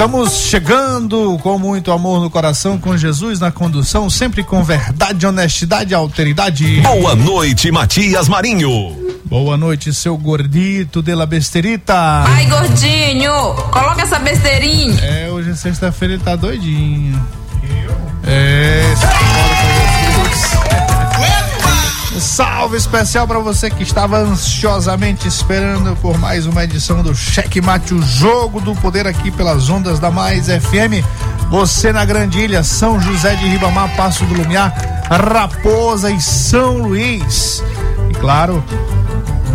Estamos chegando com muito amor no coração, com Jesus na condução, sempre com verdade, honestidade e alteridade. Boa noite, Matias Marinho. Boa noite, seu gordito de la besterita. Ai, gordinho, coloca essa besteirinha. É, hoje é sexta-feira ele tá doidinho. É, salve especial para você que estava ansiosamente esperando por mais uma edição do Cheque Mate, o jogo do poder aqui pelas ondas da Mais FM. Você na Grandilha, São José de Ribamar, Passo do Lumiar, Raposa e São Luís. E claro,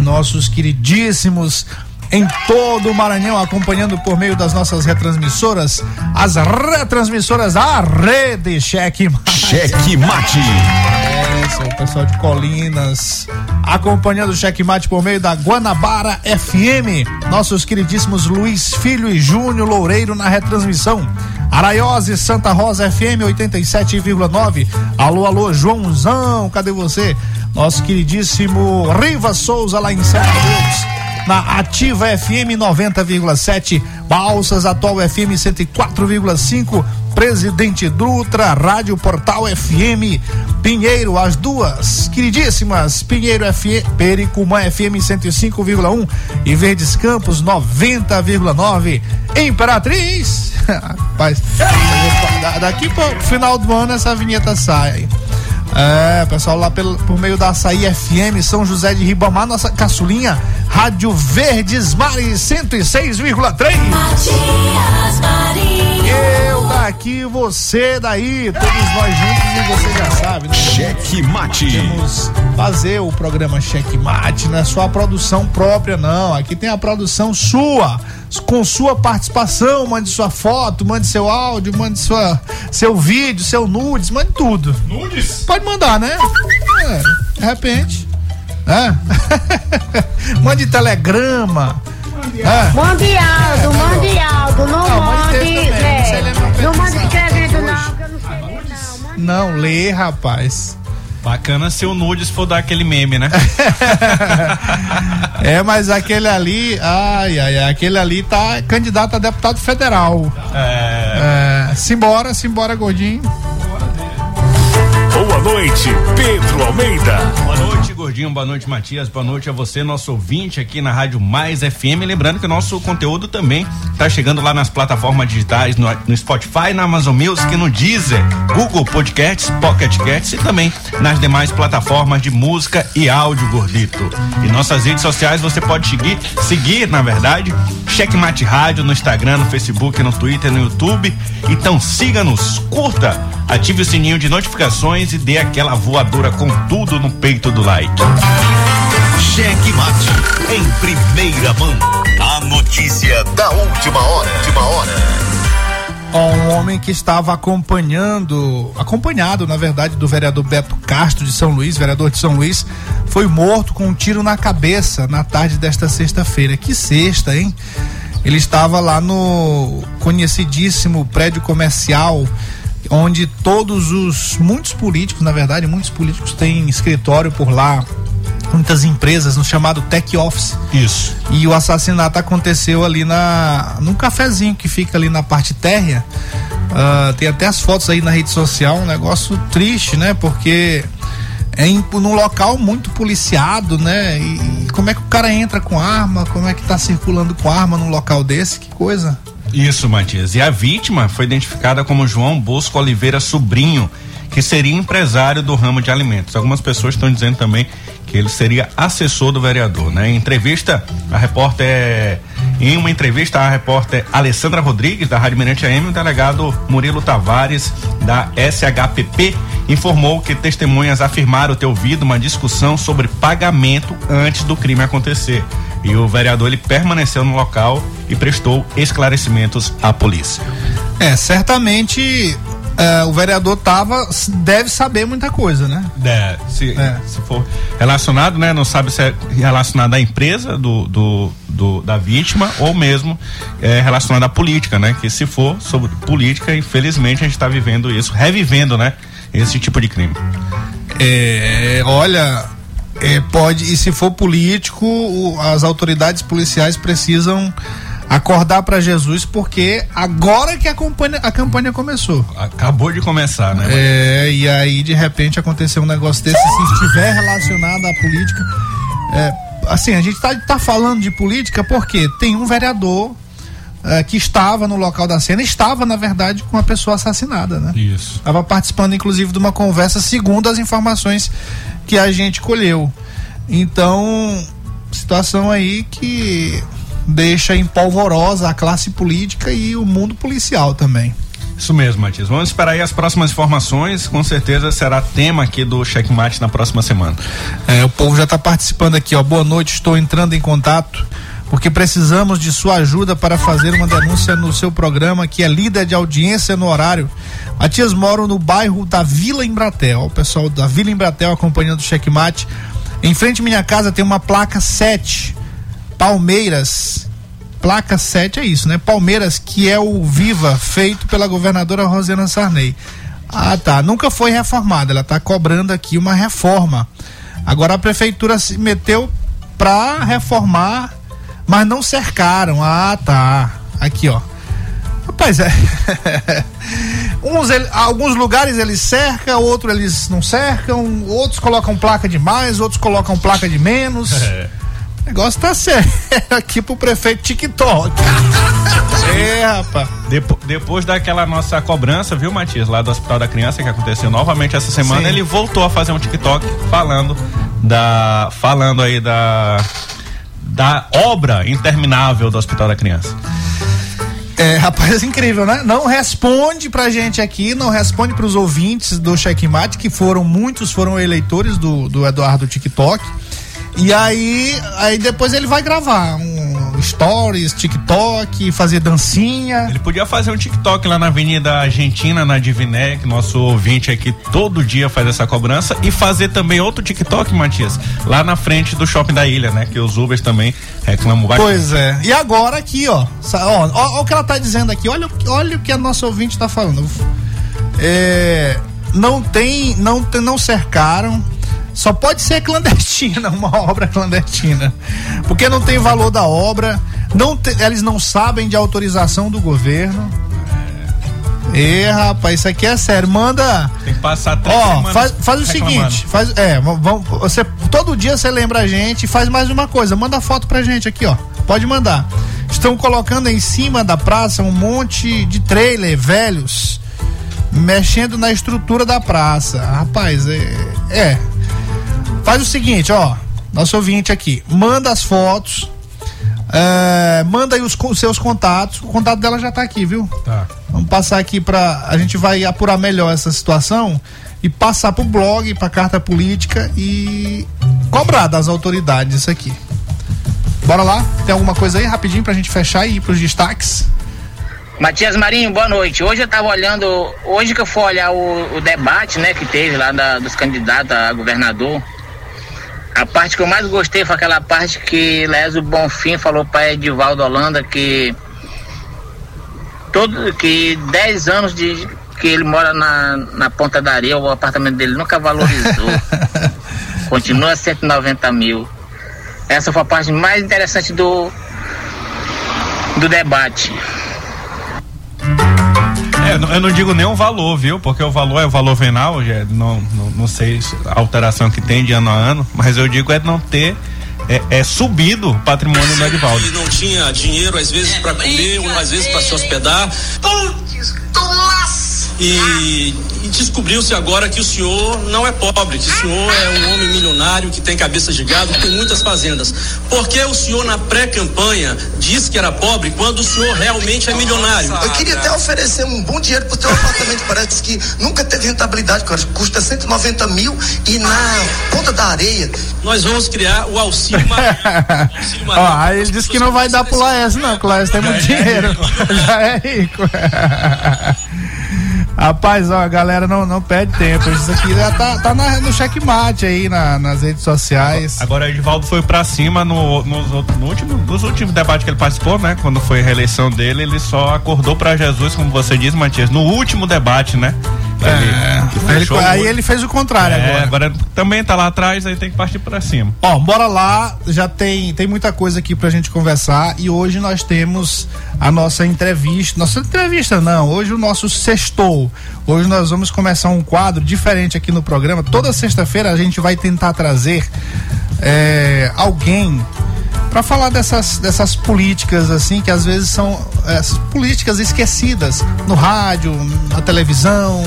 nossos queridíssimos em todo o Maranhão, acompanhando por meio das nossas retransmissoras, as retransmissoras da Rede Cheque Mate. Cheque Mate. É, o pessoal de Colinas, acompanhando o Cheque Mate por meio da Guanabara FM. Nossos queridíssimos Luiz Filho e Júnior Loureiro na retransmissão. Araiose Santa Rosa FM 87,9. Alô, alô, Joãozão, cadê você? Nosso queridíssimo Riva Souza lá em Santa Deus na Ativa FM 90,7, Balsas Atual FM 104,5, Presidente Dutra, Rádio Portal FM, Pinheiro, as duas queridíssimas, Pinheiro FM, Pericumã FM 105,1 e Verdes Campos 90,9. Imperatriz, rapaz, daqui para o final do ano essa vinheta sai. É, pessoal, lá pelo, por meio da Açaí FM, São José de Ribamar, nossa caçulinha, Rádio Verdes Mares 106,3. Matias Marinho. Eu daqui, você daí, todos nós juntos e você já sabe, né? Cheque Mate. Vamos fazer o programa Cheque Mate, não é só a produção própria, não. Aqui tem a produção sua com sua participação, mande sua foto, mande seu áudio, mande sua, seu vídeo, seu nudes, mande tudo. Nudes? Pode mandar, né? É, de repente. É. mande telegrama. É. Mande áudio, mande áudio, não, Não, mande mande. texto também, é, não ler meu não mande escrevendo, não, que eu não sei ler, não. Mande Não, lê, rapaz. Bacana se o nudes for dar aquele meme, né? É, mas aquele ali, ai, ai, ai, aquele ali tá candidato a deputado federal. É. É, simbora, simbora, gordinho. Noite, Pedro Almeida. Boa noite, Gordinho. Boa noite, Matias. Boa noite a você, nosso ouvinte aqui na Rádio Mais FM. Lembrando que o nosso conteúdo também está chegando lá nas plataformas digitais, no, no Spotify, na Amazon Music, no Deezer, Google Podcasts, Pocket Casts e também nas demais plataformas de música e áudio, Gordito. E nossas redes sociais você pode seguir, seguir, na verdade, Checkmate Rádio no Instagram, no Facebook, no Twitter, no YouTube. Então siga-nos, curta, ative o sininho de notificações e dê aquela voadora com tudo no peito do like. Cheque Mate. Em primeira mão. A notícia da última hora. Última hora. um homem que estava acompanhando, acompanhado, na verdade, do vereador Beto Castro de São Luís, vereador de São Luís, foi morto com um tiro na cabeça na tarde desta sexta-feira. Que sexta, hein? Ele estava lá no conhecidíssimo prédio comercial onde todos os muitos políticos, na verdade, muitos políticos têm escritório por lá, muitas empresas no chamado Tech Office. Isso. E o assassinato aconteceu ali na num cafezinho que fica ali na parte térrea. Ah, tem até as fotos aí na rede social, um negócio triste, né? Porque é em, num local muito policiado, né? E, e como é que o cara entra com arma? Como é que tá circulando com arma num local desse? Que coisa. Isso, Matias. E a vítima foi identificada como João Bosco Oliveira Sobrinho, que seria empresário do ramo de alimentos. Algumas pessoas estão dizendo também que ele seria assessor do vereador, né? Em entrevista, a repórter em uma entrevista a repórter Alessandra Rodrigues da Rádio Mirante AM, o delegado Murilo Tavares da SHPP informou que testemunhas afirmaram ter ouvido uma discussão sobre pagamento antes do crime acontecer. E o vereador ele permaneceu no local e prestou esclarecimentos à polícia. É, certamente é, o vereador tava, deve saber muita coisa, né? É, se, É. se for relacionado, né? Não sabe se é relacionado à empresa do, do, do- da vítima ou mesmo é relacionado à política, né? Que se for sobre política, infelizmente a gente está vivendo isso, revivendo, né? Esse tipo de crime. É, olha, é, pode, e se for político, o- as autoridades policiais precisam acordar para Jesus, porque agora que a campanha, a campanha começou. Acabou de começar, né? É, e aí de repente aconteceu um negócio desse, se estiver relacionado à política. é, assim, a gente tá, tá falando de política porque tem um vereador é, que estava no local da cena, estava, na verdade, com a pessoa assassinada, né? Isso. Estava participando, inclusive, de uma conversa, segundo as informações que a gente colheu. Então, situação aí que deixa em polvorosa a classe política e o mundo policial também. Isso mesmo, Matias. Vamos esperar aí as próximas informações. Com certeza será tema aqui do Checkmate na próxima semana. É, o povo já está participando aqui, ó. Boa noite, estou entrando em contato porque precisamos de sua ajuda para fazer uma denúncia no seu programa, que é líder de audiência no horário. Matias moro no bairro da Vila Embratel. O pessoal da Vila Embratel acompanhando o checkmate. Em frente à minha casa tem uma placa 7, Palmeiras. Placa 7 é isso, né? Palmeiras, que é o Viva, feito pela governadora Rosena Sarney. Ah, tá. Nunca foi reformada. Ela tá cobrando aqui uma reforma. Agora a prefeitura se meteu pra reformar, mas não cercaram. Ah, tá. Aqui, ó. Rapaz, é. Uns, ele- alguns lugares eles cercam, outros eles não cercam, outros colocam placa de mais, outros colocam placa de menos. O negócio tá sério aqui pro prefeito TikTok. é, rapaz. Depo- depois daquela nossa cobrança, viu, Matias, lá do Hospital da Criança, que aconteceu novamente essa semana, Sim. ele voltou a fazer um TikTok falando da. falando aí da. Da obra interminável do Hospital da Criança. É, rapaz, incrível, né? Não responde pra gente aqui, não responde pros ouvintes do Checkmate, que foram, muitos foram eleitores do, do Eduardo TikTok. E aí, aí depois ele vai gravar um stories, TikTok, fazer dancinha. Ele podia fazer um TikTok lá na Avenida Argentina, na Diviné, que nosso ouvinte aqui todo dia faz essa cobrança, e fazer também outro TikTok, Matias, lá na frente do shopping da ilha, né? Que os Ubers também reclamam bastante. Pois é. E agora aqui, ó. Ó, ó, ó o que ela tá dizendo aqui. Olha, o que- olha o que a nossa ouvinte tá falando. É, não tem, não tem, não cercaram. Só pode ser clandestina, uma obra clandestina. Porque não tem valor da obra. Não te- eles não sabem de autorização do governo. É, rapaz, isso aqui é sério. Manda. Tem que passar três Ó, faz, faz o reclamando. seguinte, faz, é, vamos, você todo dia você lembra a gente e faz mais uma coisa, manda foto pra gente aqui, ó. Pode mandar. Estão colocando em cima da praça um monte de trailer velhos mexendo na estrutura da praça. Rapaz, é, é. Faz o seguinte, ó, nosso ouvinte aqui, manda as fotos, é, manda aí os, seus contatos. O contato dela já tá aqui, viu? Tá. Vamos passar aqui para a gente vai apurar melhor essa situação e passar pro blog, pra carta política e cobrar das autoridades isso aqui. Bora lá? Tem alguma coisa aí rapidinho pra gente fechar e ir pros destaques? Matias Marinho, boa noite. Hoje eu tava olhando, hoje que eu fui olhar o, o debate, né, que teve lá da- dos candidatos a governador, a parte que eu mais gostei foi aquela parte que Lésio Bonfim falou para Edivaldo Holanda que todo que 10 anos de que ele mora na, na ponta da areia, o apartamento dele nunca valorizou. Continua 190 mil. Essa foi a parte mais interessante do, do debate. É, eu não- digo nem o valor, viu? Porque o valor é o valor venal, já não, não, não sei se a alteração que tem de ano a ano, mas eu digo é não ter é, é subido o patrimônio do Edivaldo. E não tinha dinheiro, às vezes, para comer, ou às vezes para se hospedar. E, e descobriu-se agora que o senhor não é pobre, que o senhor é um homem milionário que tem cabeça de gado, que tem muitas fazendas. Por que o senhor, na pré-campanha, disse que era pobre quando o senhor realmente é milionário? Eu queria até oferecer um bom dinheiro pro teu apartamento, parece que nunca teve rentabilidade, cara. Custa 190 mil e na ponta da areia. Nós vamos criar o auxílio Marinho. Ó, aí ele disse que não vai dar pro Laércio, não, que o Laércio tem muito dinheiro. Já é rico. Rapaz, ó, a galera não, não perde tempo. Isso aqui já tá, tá na- no checkmate aí na- nas redes sociais. Agora o Edivaldo foi pra cima no, outros- no último, nos últimos debates que ele participou, né? Quando foi a reeleição dele, ele só acordou pra Jesus, como você disse, Matias, no último debate, né? Que ele- Aí ele, fez o contrário É, agora. agora também tá lá atrás, aí tem que partir pra cima. Ó, bora lá, já tem, tem muita coisa aqui pra gente conversar e hoje nós temos a nossa entrevista, nossa entrevista não, hoje o nosso sextou. Hoje nós vamos começar um quadro diferente aqui no programa. Toda sexta-feira a gente vai tentar trazer é, alguém para falar dessas, dessas políticas assim que às vezes são é, políticas esquecidas no rádio, na televisão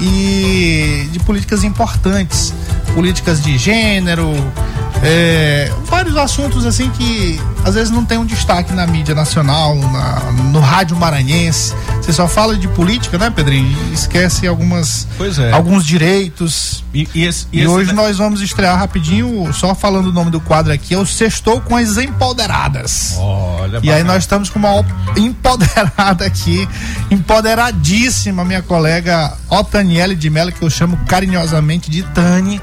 e de políticas importantes, políticas de gênero, é, vários assuntos assim que às vezes não tem um destaque na mídia nacional, na- no rádio maranhense. Você só fala de política, né, Pedrinho? E esquece algumas, Pois é. alguns direitos. E, e esse- E, esse- hoje nós vamos estrear rapidinho, só falando o nome do quadro aqui, é o Sextou com as Empoderadas. Olha, E aí bacana. nós estamos com uma empoderada aqui, empoderadíssima, minha colega Otaniele de Mello, que eu chamo carinhosamente de Tani,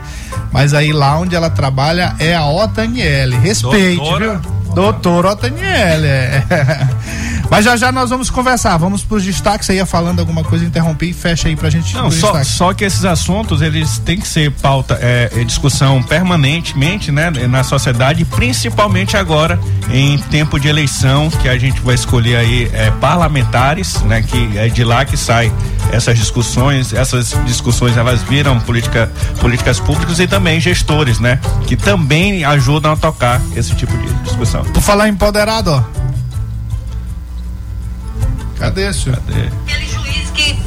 mas aí lá onde ela trabalha é a Otaniele. Respeite, Doutora? viu? Doutora Otaniele. Mas já já nós vamos conversar, vamos pros destaques, você ia falando alguma coisa, interrompi e fecha aí pra gente Não, só, só que esses assuntos eles têm que ser pauta, é, é discussão permanentemente, né, na sociedade, principalmente agora em tempo de eleição que a gente vai escolher aí é, parlamentares, né, que é de lá que sai essas discussões, essas discussões elas viram política, políticas públicas e também gestores, né, que também ajudam a tocar esse tipo de discussão. Por falar em empoderado, ó. Cadê, senhor? Cadê? aquele juiz que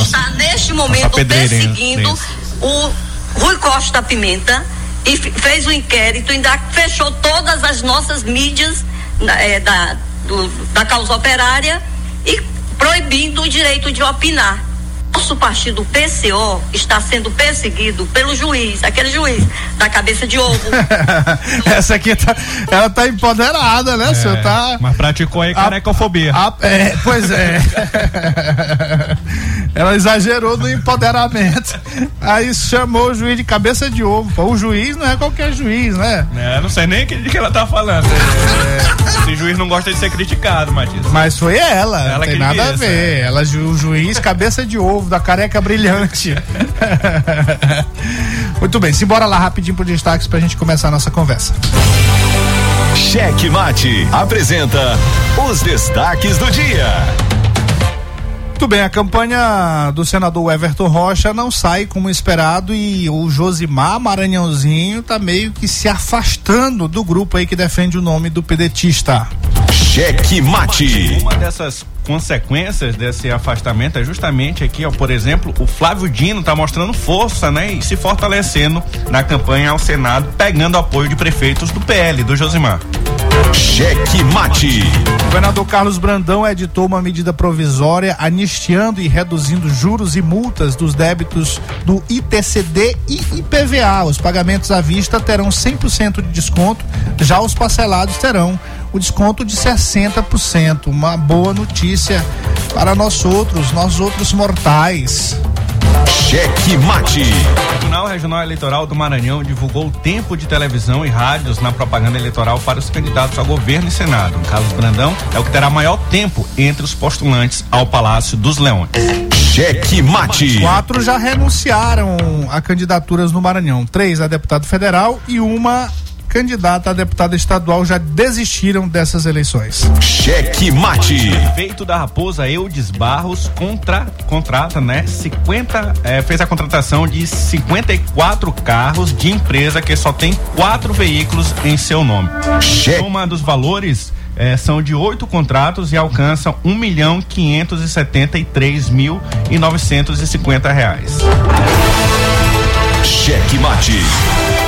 está neste momento hein, perseguindo o Rui Costa Pimenta e fe- fez o inquérito, ainda fechou todas as nossas mídias eh, da, do- da causa operária e proibindo o direito de opinar. Nosso partido PCO está sendo perseguido pelo juiz, aquele juiz da cabeça de ovo. Essa aqui tá, ela tá empoderada, né, senhor? Tá. Mas praticou aí carecofobia. A- é, pois é. Ela exagerou no empoderamento. Aí chamou o juiz de cabeça de ovo. O juiz não é qualquer juiz, né? É, não sei nem de que ela tá falando. É, esse juiz não gosta de ser criticado, Matias. Mas foi ela, Ela não tem nada a ver. Ela, ju- o juiz, cabeça de ovo, da careca brilhante. Muito bem, simbora lá rapidinho pro destaques pra gente começar a nossa conversa. Cheque Mate apresenta os destaques do dia. Muito bem, a campanha do senador Everton Rocha não sai como esperado e o Josimar Maranhãozinho tá meio que se afastando do grupo aí que defende o nome do pedetista. Cheque Mate. Uma dessas consequências desse afastamento é justamente aqui, ó, por exemplo, o Flávio Dino tá mostrando força, né, e se fortalecendo na campanha ao Senado, pegando apoio de prefeitos do PL, do Josimar. Cheque Mate. O governador Carlos Brandão editou uma medida provisória anistiando e reduzindo juros e multas dos débitos do ITCD e IPVA. Os pagamentos à vista terão 100% de desconto, já os parcelados terão o desconto de 60%. Uma boa notícia para nós outros, nós outros mortais. Cheque Mate. O Tribunal Regional Eleitoral do Maranhão divulgou o tempo de televisão e rádios na propaganda eleitoral para os candidatos ao governo e Senado. O Carlos Brandão é o que terá maior tempo entre os postulantes ao Palácio dos Leões. Cheque Mate. Quatro já renunciaram a candidaturas no Maranhão. Três a deputado federal e uma candidata a deputada estadual já desistiram dessas eleições. Cheque Mate. Prefeito da Raposa Eudes Barros contra, contrata, né? 50, eh, fez a contratação de 54 carros de empresa que só tem quatro veículos em seu nome. Cheque. Uma dos valores eh, são de oito contratos e alcançam um milhão quinhentos e setenta e três mil e novecentos e cinquenta reais. Cheque Mate.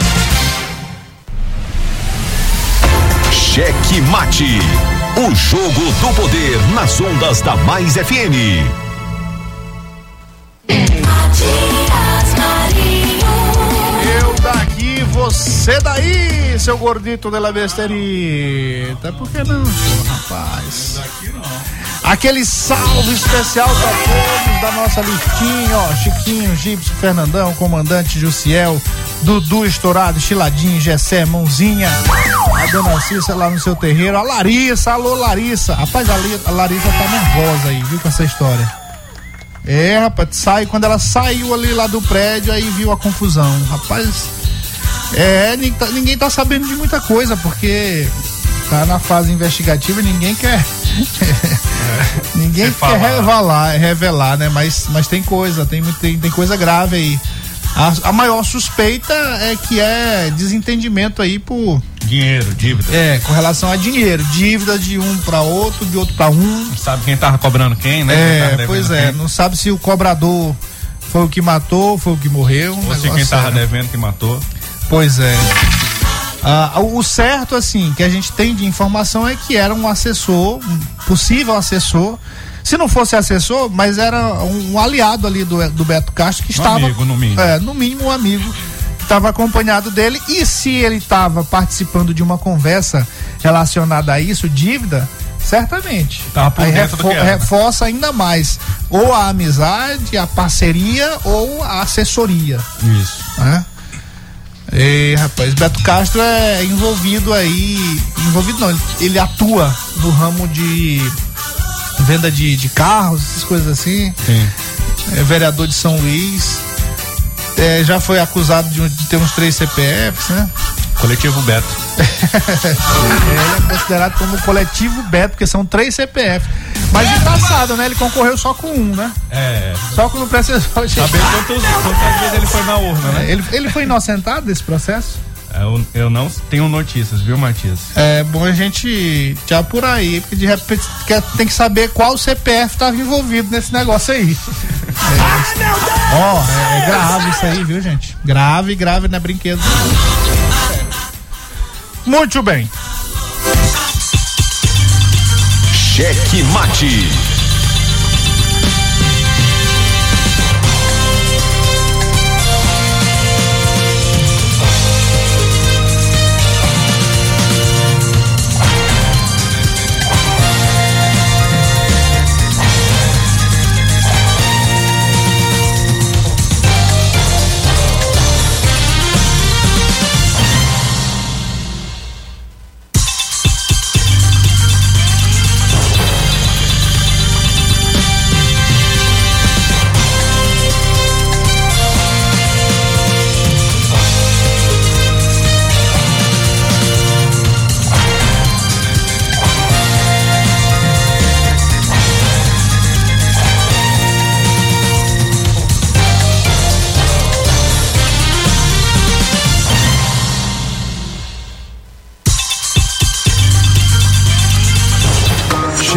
Cheque Mate. O jogo do poder nas ondas da Mais FM. Matias Marinho. Eu daqui, você daí, seu gordito de la besterita. Por que não, rapaz? Aquele salve especial para todos da nossa listinha, ó. Chiquinho, Gibson, Fernandão, Comandante Jussiel, Dudu Estourado, Chiladinho, Gessé, Mãozinha, a Dona Cissa lá no seu terreiro, a Larissa, alô Larissa. Rapaz, a, a Larissa tá nervosa aí, viu, com essa história. É, rapaz, sai, quando ela saiu ali lá do prédio, aí viu a confusão. Rapaz, é, tá, ninguém tá sabendo de muita coisa, porque tá na fase investigativa e ninguém quer. ninguém quer revelar, revelar, né? Mas, mas tem coisa, tem, tem, tem coisa grave aí. A, a maior suspeita é que é desentendimento aí por. Dinheiro, dívida. É, com relação a dinheiro. Dívida de um para outro, de outro para um. Não sabe quem tava cobrando quem, né? Quem É, devendo pois é, quem. não sabe se o cobrador foi o que matou, foi o que morreu. um Ou se quem tava sério. devendo que matou. Pois é. Ah, o certo, assim, que a gente tem de informação é que era um assessor, um possível assessor. Se não fosse assessor, mas era um, um aliado ali do, do Beto Castro que Um estava. amigo, no mínimo. É, no mínimo um amigo que estava acompanhado dele. E se ele estava participando de uma conversa relacionada a isso, dívida, certamente. Tava por Aí era. reforça ainda mais ou a amizade, a parceria ou a assessoria Isso. né? E, rapaz, Beto Castro é envolvido aí. Envolvido não, ele, ele atua no ramo de venda de, de carros, essas coisas assim. Sim. É vereador de São Luís. É, já foi acusado de, de ter uns três CPFs, né? Coletivo Beto. Ele é considerado como coletivo Beto, porque são três CPF. Mas engraçado, né? Ele concorreu só com um, né? É. Só que não precisou chegar. Saber quantos, quantas vezes ele foi na urna, né? Ele, ele foi inocentado desse processo? Eu, eu não tenho notícias, viu, Matias? É bom a gente te apurar aí, porque de repente quer- tem que saber qual CPF estava envolvido nesse negócio aí. É, Ó, é, é grave isso aí, viu, gente? Grave, grave, não é brinquedo. Muito bem. Cheque Mate.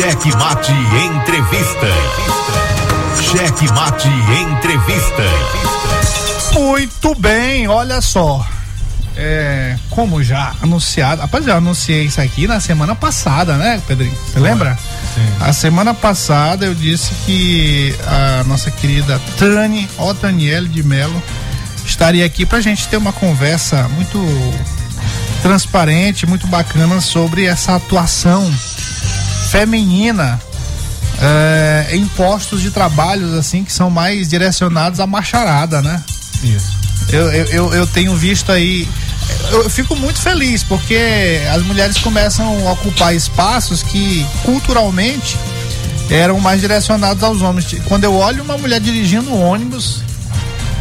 Cheque Mate Entrevista. Cheque Mate Entrevista. Muito bem, olha só. É, como já anunciado, rapaz, eu anunciei isso aqui na semana passada, né, Pedrinho? Você lembra? Sim. A semana passada eu disse que a nossa querida Tani, ó Daniele de Melo, estaria aqui pra gente ter uma conversa muito transparente, muito bacana sobre essa atuação feminina é, em postos de trabalhos assim que são mais direcionados à macharada, né? Isso. Eu, eu, eu, eu tenho visto aí. Eu fico muito feliz porque as mulheres começam a ocupar espaços que culturalmente eram mais direcionados aos homens. Quando eu olho uma mulher dirigindo um ônibus.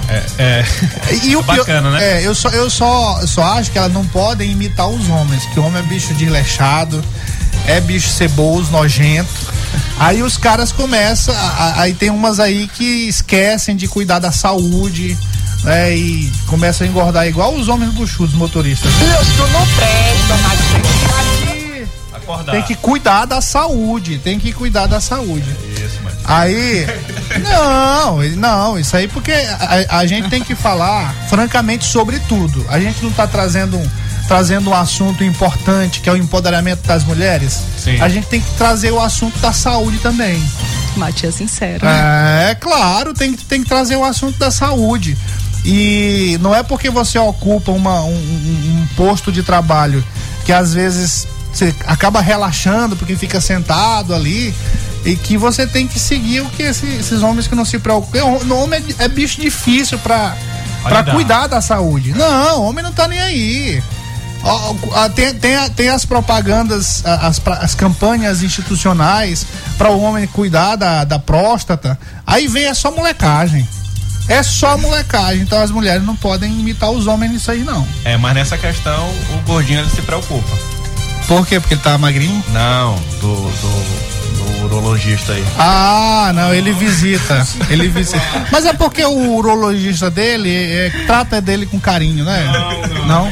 É, é. E o pior, Bacana, né? É, eu só, eu só, só acho que elas não podem imitar os homens, que o homem é bicho desleixado, é bicho ceboso, nojento. Aí os caras começam, aí tem umas aí que esquecem de cuidar da saúde, né? E começam a engordar igual os homens buchudos motoristas. Deus, tu não presta, Acordar. Tem que cuidar da saúde, tem que cuidar da saúde. Isso, Matias. Aí, não, não, isso aí porque a, a gente tem que falar francamente sobre tudo. A gente não tá trazendo um, trazendo um assunto importante que é o empoderamento das mulheres. Sim. A gente tem que trazer o assunto da saúde também. Matias sincero. É, claro, tem, que- tem que trazer o assunto da saúde. E não é porque você ocupa uma, um, um- posto de trabalho que às vezes você acaba relaxando porque fica sentado ali e que você tem que seguir o que esse- esses homens que não se preocupam. O homem é, é bicho difícil pra, pra lidar. cuidar da saúde. Não, o homem não tá nem aí. Ó, Tem, tem, tem as propagandas, a- as, as campanhas institucionais para o homem cuidar da, da próstata. Aí vem é só molecagem. É só molecagem. Então as mulheres não podem imitar os homens nisso aí, não. É, mas nessa questão o gordinho ele se preocupa. Por quê? Porque ele tá magrinho? Não, do, do urologista aí. Ah, não, ele visita. Ele visita. Mas é porque o urologista dele é, trata dele com carinho, né? Não?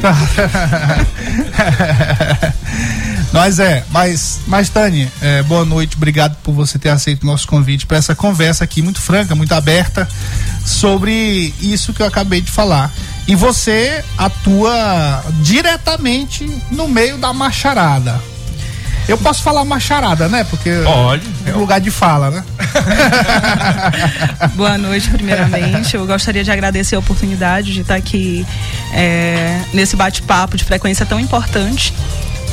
Tá. Mas é, mas, mas Tânia, é, boa noite, obrigado por você ter aceito o nosso convite para essa conversa aqui muito franca, muito aberta sobre isso que eu acabei de falar. E você atua diretamente no meio da macharada. Eu posso falar macharada, né? Porque Pode. é lugar de fala, né? Boa noite, primeiramente. Eu gostaria de agradecer a oportunidade de estar aqui é, nesse bate-papo de frequência tão importante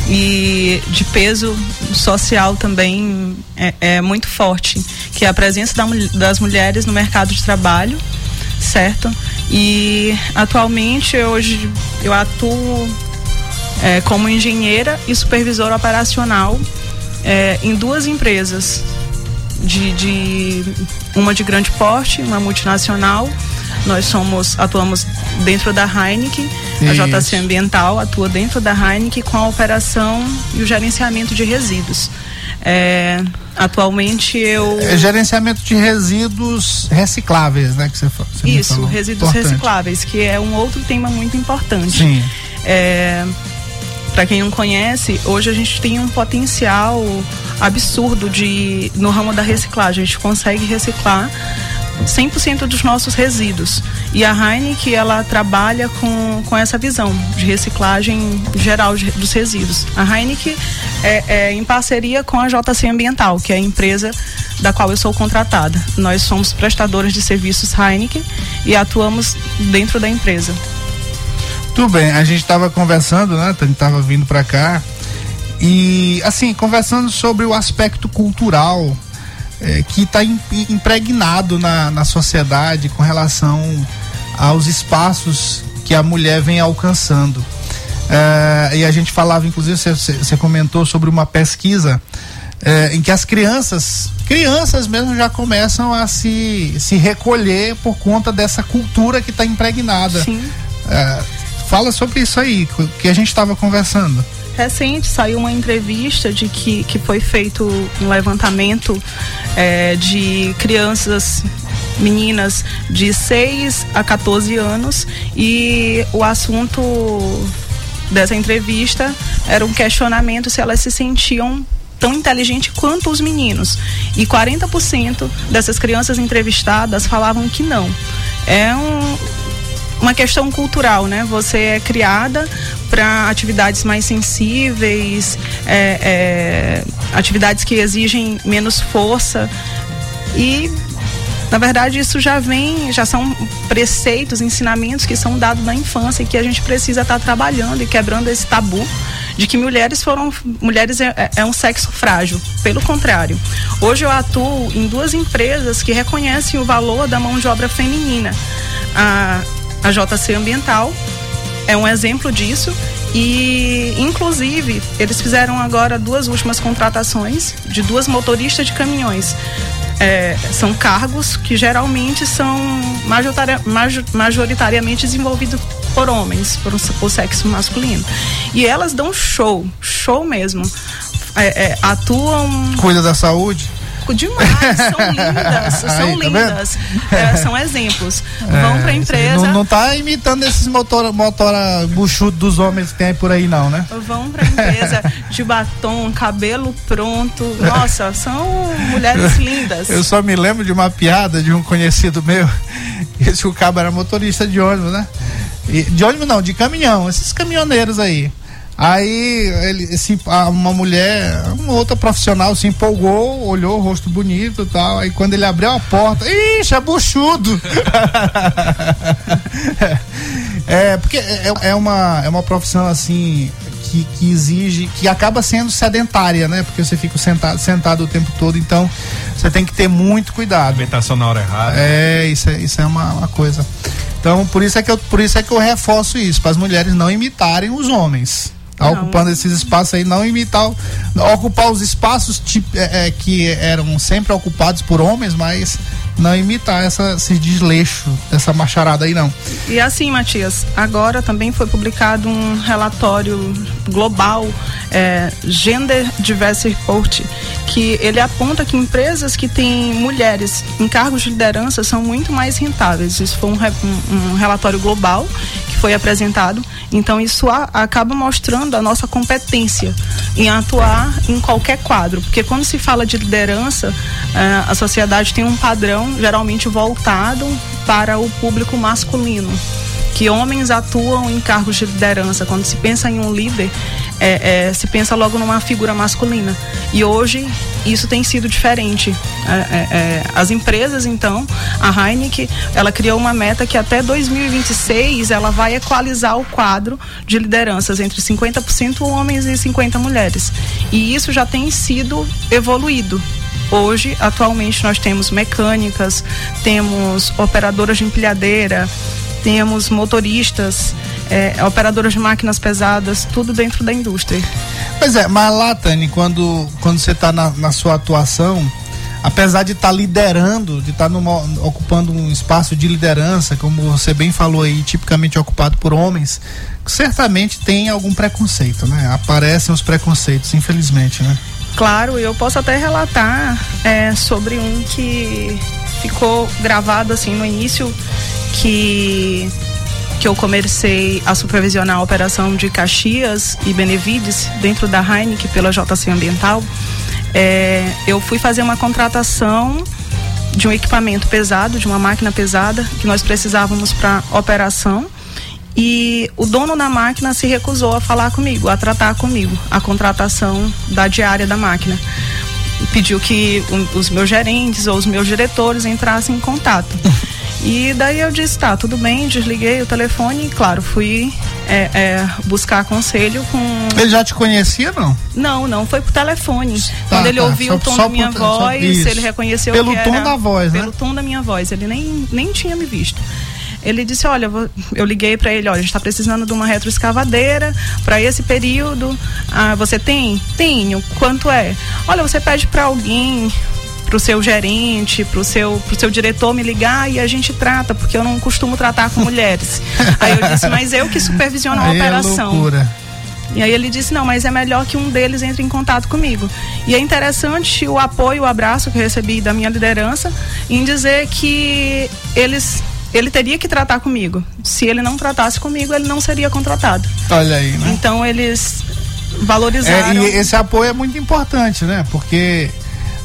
e de peso social também é, é muito forte, que é a presença da das mulheres no mercado de trabalho, certo? E atualmente hoje eu atuo é, como engenheira e supervisora operacional é, em duas empresas de, de uma de grande porte, uma multinacional. Nós somos atuamos dentro da Heineken, a. JC Ambiental atua dentro da Heineken com a operação e o gerenciamento de resíduos. É, atualmente eu É gerenciamento de resíduos recicláveis, né? Que você, você isso, resíduos Importante. recicláveis, que é um outro tema muito importante. Sim. É, para quem não conhece, hoje a gente tem um potencial absurdo de no ramo da reciclagem. A gente consegue reciclar 100% dos nossos resíduos. E a Heineken, ela trabalha com, com essa visão de reciclagem geral de- dos resíduos. A Heineken é, é em parceria com a JC Ambiental, que é a empresa da qual eu sou contratada. Nós somos prestadores de serviços Heineken e atuamos dentro da empresa. Tudo bem, a gente estava conversando, né? A gente tava vindo para cá e assim conversando sobre o aspecto cultural eh, que está impregnado na, na sociedade com relação aos espaços que a mulher vem alcançando. Eh, e a gente falava, inclusive, você- comentou sobre uma pesquisa eh, em que as crianças, crianças mesmo já começam a se, se recolher por conta dessa cultura que está impregnada. Sim. É, fala sobre isso aí, que a gente estava conversando. Recente saiu uma entrevista de que, que foi feito um levantamento eh, de crianças, meninas de 6 a 14 anos e o assunto dessa entrevista era um questionamento se elas se sentiam tão inteligente quanto os meninos. E 40% dessas crianças entrevistadas falavam que não. É um, uma questão cultural, né? Você é criada para atividades mais sensíveis, é, é, atividades que exigem menos força e na verdade, isso já vem, já são preceitos, ensinamentos que são dados na infância e que a gente precisa estar tá trabalhando e quebrando esse tabu de que mulheres foram mulheres é, é, um sexo frágil. Pelo contrário, hoje eu atuo em duas empresas que reconhecem o valor da mão de obra feminina. A, a JC Ambiental é um exemplo disso e, inclusive, eles fizeram agora duas últimas contratações de duas motoristas de caminhões é, são cargos que geralmente são majoritariamente desenvolvidos por homens, por o sexo masculino. E elas dão show, show mesmo. É, é, atuam. Cuida da saúde? Demais, são lindas, são Aí, tá lindas, é, são exemplos. É, Vão pra empresa. Não, não tá imitando esses motor, motora buchudo dos homens que tem por aí, não, né? Vão pra empresa de batom, cabelo pronto. Nossa, são mulheres lindas. Eu só me lembro de uma piada de um conhecido meu. Esse o cabo era motorista de ônibus, né? E, de ônibus não, de caminhão, esses caminhoneiros aí. Aí ele, se, uma mulher, uma outra profissional se empolgou, olhou o rosto bonito e tal. Aí quando ele abriu a porta, ixi, é buchudo! é, porque é, é, uma, é uma profissão assim que, que, exige, que acaba sendo sedentária, né? Porque você fica sentado, sentado o tempo todo, então você tem que ter muito cuidado. Alimentação na hora errada. É, isso é, isso é uma, uma coisa. Então, por isso é que eu, por isso é que eu reforço isso, para as mulheres não imitarem os homens. Tá ocupando esses espaços aí, não imitar, ocupar os espaços tipo, é, é, que eram sempre ocupados por homens, mas não imitar essa, esse desleixo, essa macharada aí não. E assim, Matias, agora também foi publicado um relatório global, é, Gender Diversity Report, que ele aponta que empresas que têm mulheres em cargos de liderança são muito mais rentáveis. Isso foi um, um, relatório global foi apresentado. Então isso a, acaba mostrando a nossa competência em atuar em qualquer quadro, porque quando se fala de liderança, eh, a sociedade tem um padrão geralmente voltado para o público masculino que homens atuam em cargos de liderança. Quando se pensa em um líder, é, é, se pensa logo numa figura masculina. E hoje isso tem sido diferente. É, é, é as empresas, então, a Heineken, ela criou uma meta que até 2026 ela vai equalizar o quadro de lideranças entre 50% homens e 50% mulheres. E isso já tem sido evoluído. Hoje, atualmente, nós temos mecânicas, temos operadoras de empilhadeira, temos motoristas, é, operadoras de máquinas pesadas, tudo dentro da indústria. Pois é, mas lá, Tani, quando, quando você está na, na sua atuação, apesar de estar tá liderando, de estar tá ocupando um espaço de liderança, como você bem falou aí, tipicamente ocupado por homens, certamente tem algum preconceito, né? Aparecem os preconceitos, infelizmente, né? Claro, eu posso até relatar é, sobre um que ficou gravado assim no início que que eu comecei a supervisionar a operação de Caxias e Benevides dentro da Heineken pela JC Ambiental, é, eu fui fazer uma contratação de um equipamento pesado, de uma máquina pesada que nós precisávamos para operação e o dono da máquina se recusou a falar comigo, a tratar comigo a contratação da diária da máquina. Pediu que os meus gerentes ou os meus diretores entrassem em contato. E daí eu disse, tá, tudo bem, desliguei o telefone e, claro, fui é, é, buscar conselho com. Ele já te conhecia, não? Não, não, foi por telefone. Tá, Quando ele tá, ouviu o tom da minha por, voz, ele reconheceu Pelo que tom era, da voz, Pelo né? tom da minha voz, ele nem, nem tinha me visto. Ele disse: Olha, eu liguei para ele: Olha, a gente está precisando de uma retroescavadeira para esse período. Ah, você tem? Tenho. Quanto é? Olha, você pede para alguém para o seu gerente, para o seu, pro seu diretor me ligar e a gente trata, porque eu não costumo tratar com mulheres. aí eu disse, mas eu que supervisiono a é operação. loucura. E aí ele disse, não, mas é melhor que um deles entre em contato comigo. E é interessante o apoio, o abraço que eu recebi da minha liderança em dizer que eles ele teria que tratar comigo. Se ele não tratasse comigo, ele não seria contratado. Olha aí, né? Então eles É, valorizaram. e esse apoio é muito importante, né? Porque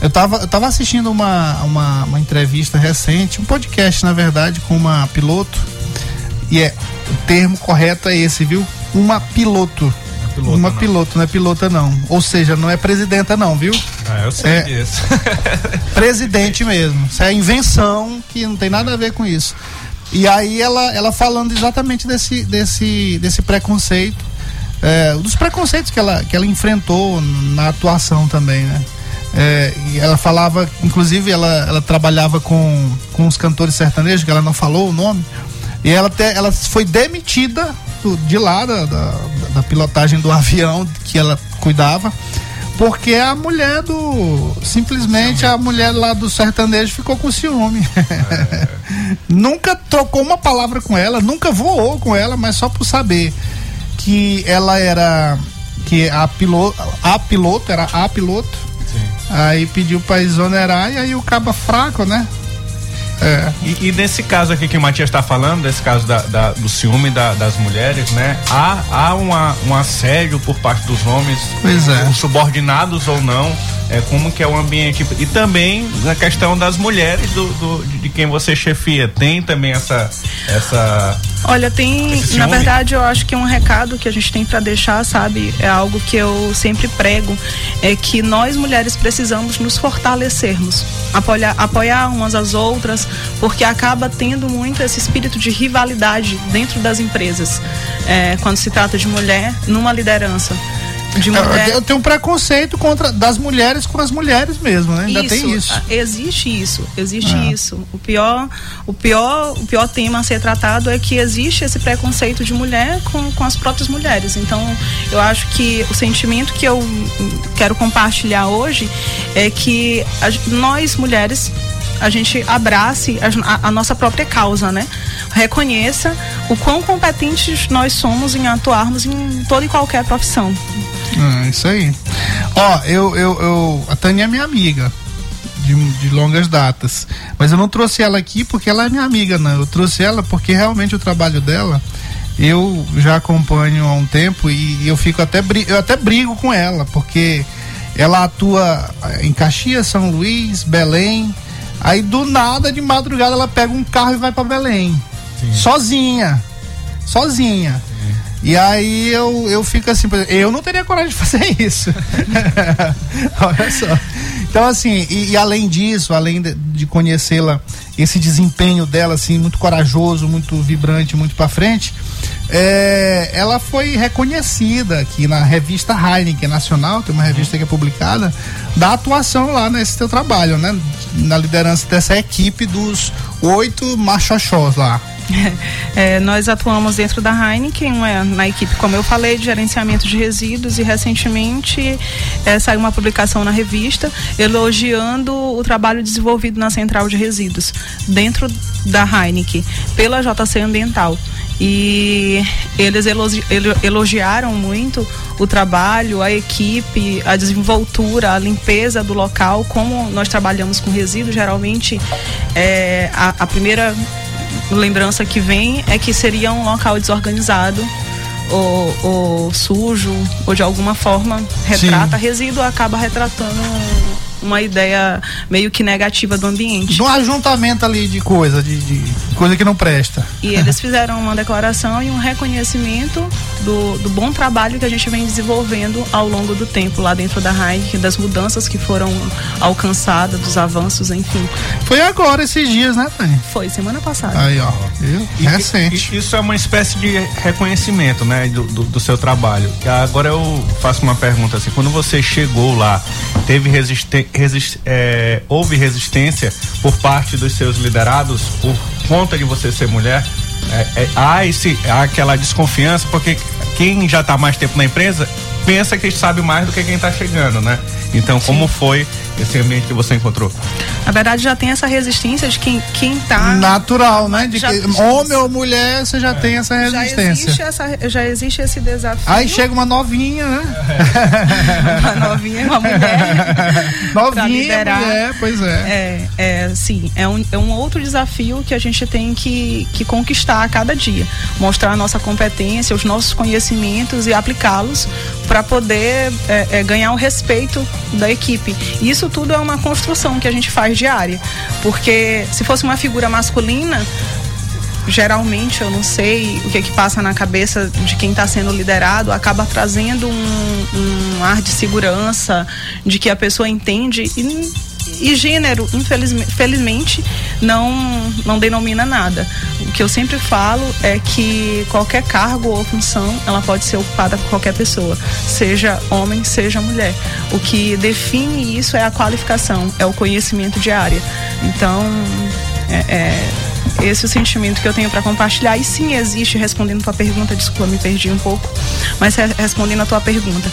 eu tava, eu tava assistindo uma, uma, uma entrevista recente, um podcast, na verdade, com uma piloto. E é, o termo correto é esse, viu? Uma piloto. Pilota, uma não. piloto, não é pilota não. Ou seja, não é presidenta não, viu? Ah, eu sei É. disso. Presidente mesmo. Isso é invenção que não tem nada a ver com isso. E aí ela, ela falando exatamente desse, desse, desse preconceito, é, dos preconceitos que ela, que ela enfrentou na atuação também, né? É, e ela falava, inclusive ela, ela trabalhava com, com os cantores sertanejos, que ela não falou o nome, e ela, até, ela foi demitida de lá, da, da, da pilotagem do avião que ela cuidava, porque a mulher do. Simplesmente a mulher lá do sertanejo ficou com ciúme. nunca trocou uma palavra com ela, nunca voou com ela, mas só por saber que ela era. Que a piloto, a piloto, era a piloto. Aí pediu pra exonerar e aí o caba fraco, né? É. E, e nesse caso aqui que o Matias está falando, desse caso da, da- do ciúme da- das mulheres, né? Há, há uma, um assédio por parte dos homens, Pois é. subordinados ou não, é, como que é o ambiente. E também na questão das mulheres, do, do- de quem você chefia. Tem também essa. essa Olha, tem, na verdade, eu acho que um recado que a gente tem para deixar, sabe, é algo que eu sempre prego, é que nós mulheres precisamos nos fortalecermos, apoiar, apoiar umas às outras, porque acaba tendo muito esse espírito de rivalidade dentro das empresas, é, quando se trata de mulher numa liderança. De mulher, Eu tenho um preconceito contra das mulheres com as mulheres mesmo, né? Ainda tem isso. ah, Existe isso, existe É. isso. O pior, o pior, o pior tema a ser tratado é que existe esse preconceito de mulher com, com as próprias mulheres. Então, eu acho que o sentimento que eu quero compartilhar hoje é que a nós mulheres a gente abrace a, a- a nossa própria causa, né? Reconheça o quão competentes nós somos em atuarmos em toda e qualquer profissão. Ah, isso aí. Ó, eu, eu, eu. A Tânia é minha amiga. De, de longas datas. Mas eu não trouxe ela aqui porque ela é minha amiga, não. Eu trouxe ela porque realmente o trabalho dela eu já acompanho há um tempo e eu fico até eu até brigo com ela, porque ela atua eh, em Caxias, São Luís, Belém. Aí do nada, de madrugada, ela pega um carro e vai para Belém. Sozinha. Sozinha. E aí eu, eu fico assim, eu não teria coragem de fazer isso. Olha só. Então, assim, e, e além disso, além de, de conhecê-la, esse desempenho dela, assim, muito corajoso, muito vibrante, muito pra frente, é, ela foi reconhecida aqui na revista Heineken Nacional, tem uma revista que é publicada, da atuação lá nesse teu trabalho, né? Na liderança dessa equipe dos oito machoxós lá. É, nós atuamos dentro da Heineken, uma- na equipe, como eu falei, de gerenciamento de resíduos e recentemente é, saiu uma publicação na revista elogiando o trabalho desenvolvido na central de resíduos dentro da Heineken pela JC Ambiental. E eles elogi- elo- elogiaram muito o trabalho, a equipe, a desenvoltura, a limpeza do local, como nós trabalhamos com resíduos, geralmente é, a, a primeira lembrança que vem é que seria um local desorganizado ou, ou sujo ou de alguma forma retrata resíduo acaba retratando uma ideia meio que negativa do ambiente. De um ajuntamento ali de coisa, de, de coisa que não presta. E eles fizeram uma declaração e um reconhecimento do, do bom trabalho que a gente vem desenvolvendo ao longo do tempo lá dentro da Heineken, das mudanças que foram alcançadas, dos avanços, enfim. Foi agora esses dias, né, Tânia? Foi semana passada. Aí, ó. E- Recente. e- Isso é uma espécie de reconhecimento, né, do, do, do seu trabalho. Agora eu faço uma pergunta assim: quando você chegou lá, teve resiste resist é, houve resistência por parte dos seus liderados por conta de você ser mulher? É, é, há, esse, há aquela desconfiança, porque quem já está mais tempo na empresa pensa que sabe mais do que quem está chegando, né? Então, como foi esse ambiente que você encontrou? Na verdade, já tem essa resistência de quem, quem tá. Natural, né? De Já- que, homem ou mulher, você já tem essa Já resistência. existe, essa, já existe esse desafio. Aí chega uma novinha, né? uma novinha, uma mulher. Novinha, mulher, pois é. É, é, sim, é um, é um outro desafio que a gente tem que, que conquistar a cada dia. Mostrar a nossa competência, os nossos conhecimentos e aplicá-los para poder é, é, ganhar o respeito da equipe. E isso tudo é uma construção que a gente faz diária, porque se fosse uma figura masculina, geralmente eu não sei o que que passa na cabeça de quem está sendo liderado acaba trazendo um, um ar de segurança de que a pessoa entende e e gênero, infelizmente, felizmente, não, não denomina nada. O que eu sempre falo é que qualquer cargo ou função, ela pode ser ocupada por qualquer pessoa, seja homem, seja mulher. O que define isso é a qualificação, é o conhecimento de área. Então, é, é esse é o sentimento que eu tenho para compartilhar. E sim, existe, respondendo a tua pergunta, desculpa, me perdi um pouco, mas respondendo a tua pergunta.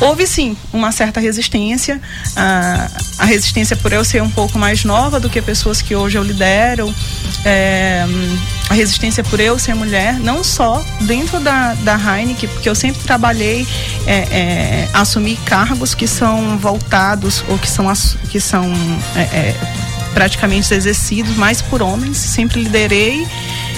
Houve sim uma certa resistência, a, a resistência por eu ser um pouco mais nova do que pessoas que hoje eu lidero, é, a resistência por eu ser mulher, não só dentro da, da Heineken, porque eu sempre trabalhei é, é, assumir cargos que são voltados ou que são, que são é, é, praticamente exercidos mais por homens. Sempre liderei,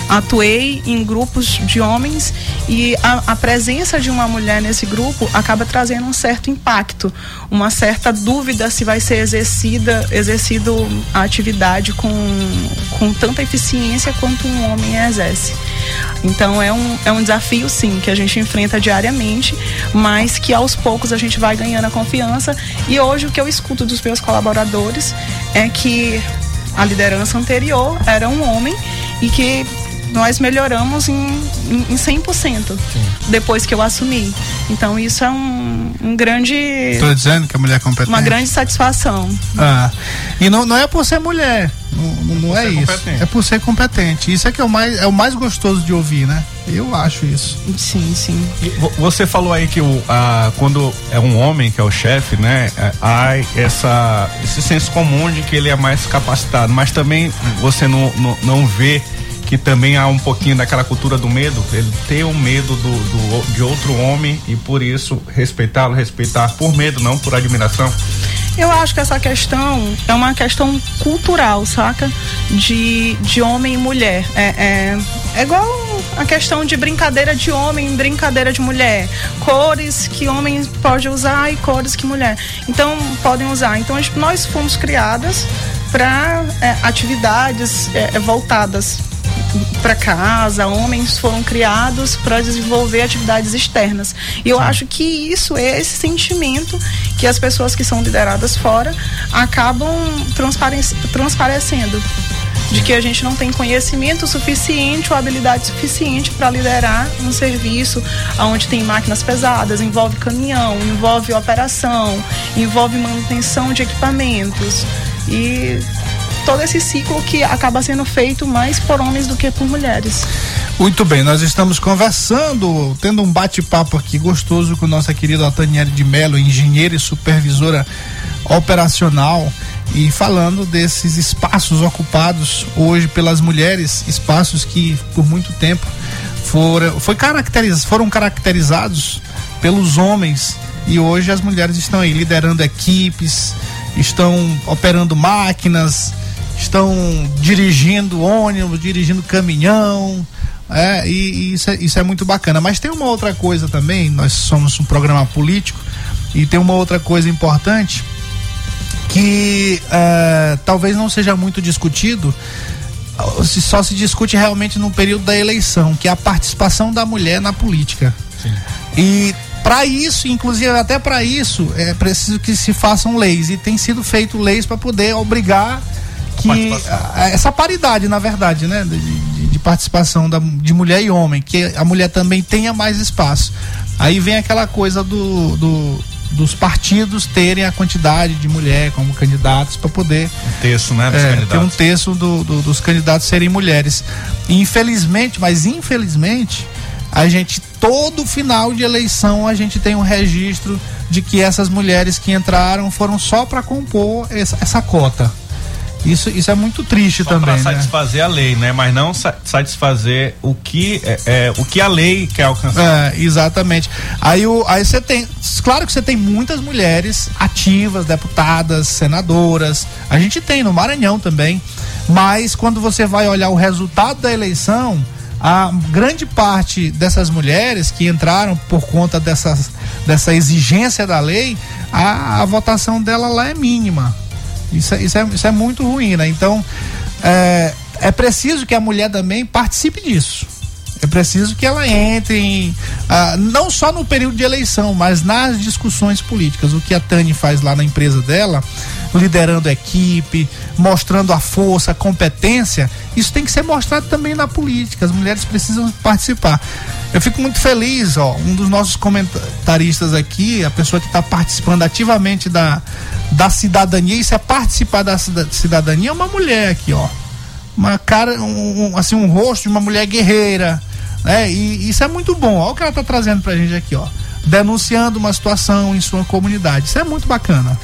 atuei em grupos de homens e a, a, presença de uma mulher nesse grupo acaba trazendo um certo impacto, uma certa dúvida se vai ser exercida, exercido a atividade com, com tanta eficiência quanto um homem exerce. Então é um, é um desafio sim que a gente enfrenta diariamente, mas que aos poucos a gente vai ganhando a confiança. E hoje o que eu escuto dos meus colaboradores é que a liderança anterior era um homem e que nós melhoramos em, em, em 100% Sim. depois que eu assumi. Então isso é um, um grande. Estou dizendo que a mulher é competente. Uma grande satisfação. Ah. E não, não é por ser mulher. Não, não é isso. Competente. É por ser competente. Isso é que é o mais, é o mais gostoso de ouvir, né? Eu acho isso. Sim, sim. E você falou aí que o, a, quando é um homem que é o chefe, né? É, há essa, esse senso comum de que ele é mais capacitado, mas também você não, não, não vê que também há um pouquinho daquela cultura do medo, ele ter o um medo do, do, de outro homem e por isso respeitá-lo, respeitar por medo, não por admiração? Eu acho que essa questão é uma questão cultural, saca? De, de homem e mulher. É, é, é igual a questão de brincadeira de homem, brincadeira de mulher. Cores que homem pode usar e cores que mulher. Então, podem usar. Então, nós fomos criadas para é, atividades é, voltadas para casa, homens foram criados para desenvolver atividades externas. E eu acho que isso é esse sentimento que as pessoas que são lideradas fora acabam transpare transparecendo. De que a gente não tem conhecimento suficiente ou habilidade suficiente para liderar um serviço onde tem máquinas pesadas, envolve caminhão, envolve operação, envolve manutenção de equipamentos. E todo esse ciclo que acaba sendo feito mais por homens do que por mulheres. Muito bem, nós estamos conversando, tendo um bate-papo aqui gostoso com nossa querida Taniele de Mello, engenheira e supervisora operacional, e falando desses espaços ocupados hoje pelas mulheres, espaços que por muito tempo foram, foi caracteriz, foram caracterizados pelos homens e hoje as mulheres estão aí liderando equipes, estão operando máquinas, estão dirigindo ônibus, dirigindo caminhão, é, e, e isso, é, isso é muito bacana. Mas tem uma outra coisa também, nós somos um programa político, e tem uma outra coisa importante que é, talvez não seja muito discutido, só se discute realmente no período da eleição, que é a participação da mulher na política. Sim. E para isso, inclusive até para isso, é preciso que se façam leis e tem sido feito leis para poder obrigar que essa paridade, na verdade, né, de, de, de participação da, de mulher e homem, que a mulher também tenha mais espaço. Aí vem aquela coisa do, do dos partidos terem a quantidade de mulher como candidatos para poder um terço, né, dos é, ter um terço do, do, dos candidatos serem mulheres. E infelizmente, mas infelizmente, a gente todo final de eleição a gente tem um registro de que essas mulheres que entraram foram só para compor essa, essa cota. Isso, isso é muito triste Só também. Para né? satisfazer a lei, né? Mas não satisfazer o que é, é, o que a lei quer alcançar. É, exatamente. Aí o aí você tem, claro que você tem muitas mulheres ativas, deputadas, senadoras. A gente tem no Maranhão também. Mas quando você vai olhar o resultado da eleição, a grande parte dessas mulheres que entraram por conta dessas, dessa exigência da lei, a, a votação dela lá é mínima. Isso, é- isso, é, isso é muito ruim, né? Então, é, é preciso que a mulher também participe disso. É preciso que ela entre em, ah, não só no período de eleição, mas nas discussões políticas. O que a Tani faz lá na empresa dela, liderando a equipe, mostrando a força, a competência, isso tem que ser mostrado também na política. As mulheres precisam participar. Eu fico muito feliz, ó, um dos nossos comentaristas aqui, a pessoa que está participando ativamente da, da cidadania, isso é participar da cida- cidadania, é uma mulher aqui, ó uma cara, um, um- assim, um rosto de uma mulher guerreira, né? E isso é muito bom. Olha o que ela tá trazendo pra gente aqui, ó. Denunciando uma situação em sua comunidade. Isso é muito bacana.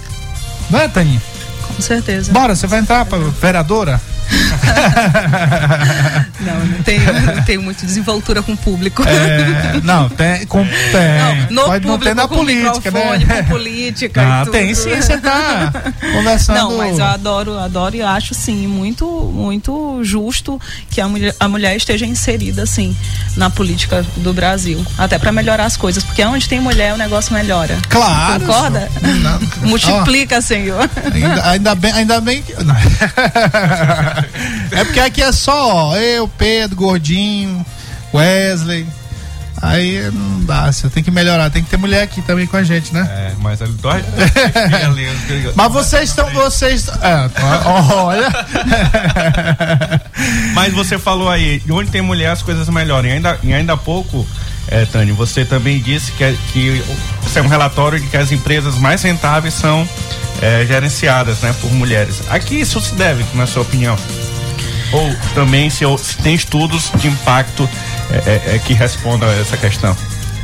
Não é, Taninha? Com certeza. Bora, você vai entrar pra vereadora? Não, não tenho, não tenho muito desenvoltura com o público. É, não, tem, com, tem. No Pode não ter público, na com política, né? com política Ah, tem sim, você tá conversando. Não, mas eu adoro, adoro e acho sim muito, muito justo que a mulher, a mulher esteja inserida assim na política do Brasil, até para melhorar as coisas, porque onde tem mulher o negócio melhora. Claro. Concorda? Não, Multiplica, Senhor. Ainda, ainda bem, ainda bem que. É porque aqui é só ó, eu, Pedro, Gordinho, Wesley. Aí não dá, você tem que melhorar, tem que ter mulher aqui também com a gente, né? É, mas ele dói. Mas vocês estão, vocês. É, olha. Mas você falou aí, onde tem mulher as coisas melhoram. E ainda, e ainda há pouco, é, Tânia, você também disse que, é- que isso é um relatório de que as empresas mais rentáveis são é, gerenciadas né, por mulheres. A que isso se deve, na sua opinião? Ou também se, se tem estudos de impacto é, é, é, que respondam a essa questão?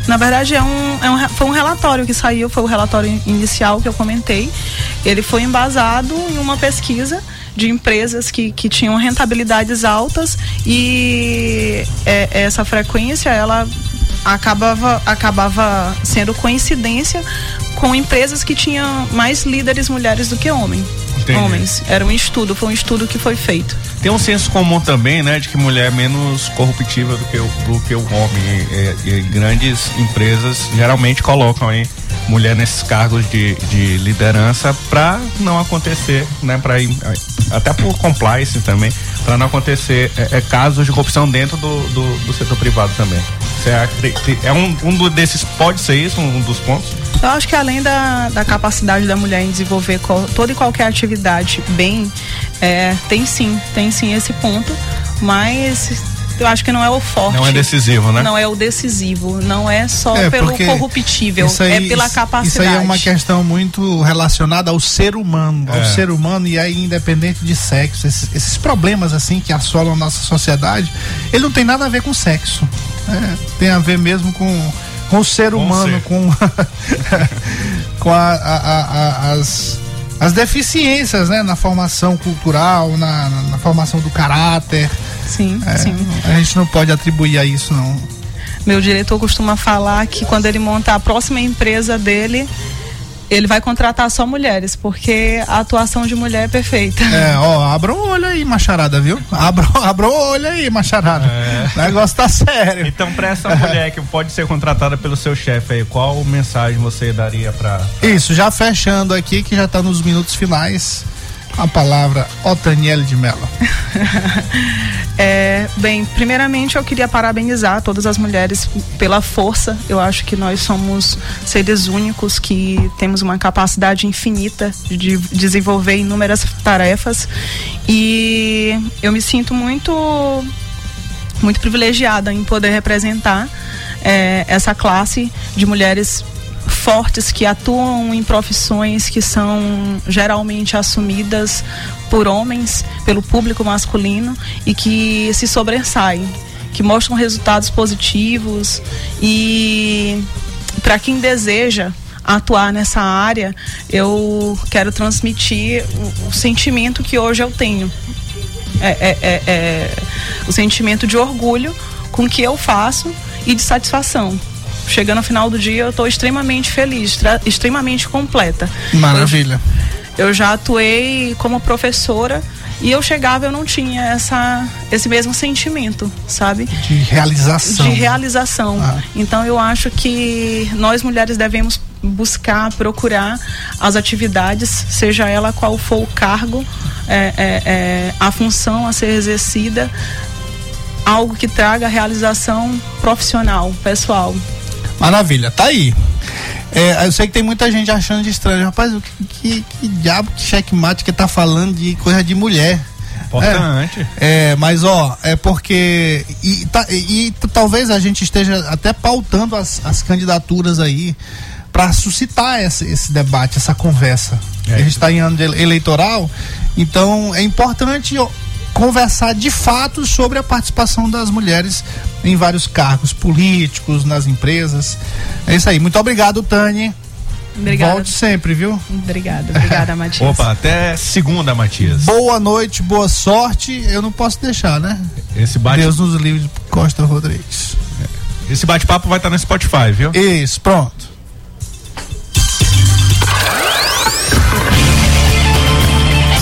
Na verdade, é um, é um foi um relatório que saiu, foi o relatório in- inicial que eu comentei. Ele foi embasado em uma pesquisa de empresas que, que tinham rentabilidades altas e é, essa frequência ela acabava, acabava sendo coincidência com empresas que tinham mais líderes mulheres do que homem, Entendi. homens. Era um estudo, foi um estudo que foi feito. Tem um senso comum também, né, de que mulher é menos corruptível do que o, do que o homem. E, e grandes empresas geralmente colocam aí mulher nesses cargos de, de liderança para não acontecer, né, para até por compliance também, para não acontecer é, é, casos de corrupção dentro do, do, do setor privado também. Acredita- é um, um desses pode ser isso um dos pontos? Eu acho que além da, da capacidade da mulher em desenvolver toda e qualquer atividade bem, é, tem sim, tem sim esse ponto, mas eu acho que não é o forte. Não é decisivo, né? Não é o decisivo, não é só É, pelo corruptível, isso aí- é pela capacidade. Isso aí é uma questão muito relacionada ao ser humano, ao É. ser humano e aí independente de sexo, esses, esses problemas assim que assolam a nossa sociedade, ele não tem nada a ver com sexo, né? tem a ver mesmo com, com o ser Com humano, ser. com com a- a- a- a- as as deficiências, né, na formação cultural, na, na- na formação do caráter. Sim, É, sim. A gente não pode atribuir a isso não. Meu diretor costuma falar que quando ele montar a próxima empresa dele, ele vai contratar só mulheres, porque a atuação de mulher é perfeita. É, ó, abra o olho aí, macharada, viu? Abra, abra o olho aí, macharada. O negócio tá sério. Então, para essa mulher que pode ser contratada pelo seu chefe aí, qual mensagem você daria para Isso, já fechando aqui, que já tá nos minutos finais, a palavra Otaniele de Mello. É, bem, primeiramente eu queria parabenizar todas as mulheres pela força. Eu acho que nós somos seres únicos que temos uma capacidade infinita de desenvolver inúmeras tarefas e eu me sinto muito muito privilegiada em poder representar é, essa classe de mulheres fortes que atuam em profissões que são geralmente assumidas por homens, pelo público masculino e que se sobressaem, que mostram resultados positivos e para quem deseja atuar nessa área, eu quero transmitir o, o sentimento que hoje eu tenho. É, é- é- é o sentimento de orgulho com o que eu faço e de satisfação. Chegando ao final do dia, eu estou extremamente feliz, extremamente completa. Maravilha. Eu já atuei como professora E eu chegava, eu não tinha essa, esse mesmo sentimento, sabe? De realização. De realização. Ah. Então eu acho que nós mulheres devemos buscar, procurar as atividades, seja ela qual for o cargo, é, é, é, a função a ser exercida, algo que traga realização profissional, pessoal. Maravilha, tá aí. É, eu sei que tem muita gente achando de estranho. Rapaz, o que, que, que diabo que checkmate que tá falando de coisa de mulher? Importante. É, é, mas ó, é porque. E, tá- e- talvez a gente esteja até pautando as, as candidaturas aí para suscitar esse, esse debate, essa conversa. A gente está em ano eleitoral, então é importante conversar de fato sobre a participação das mulheres em vários cargos políticos, nas empresas. É isso aí. Muito obrigado, Tani. Obrigada. Volte sempre, viu? Obrigada, obrigada, Matias. Opa, até segunda, Matias. Boa noite, boa sorte. Eu não posso deixar, né? Esse bate- Deus nos livre de Costa Rodrigues. Esse bate-papo vai estar no Spotify, viu? Isso, pronto.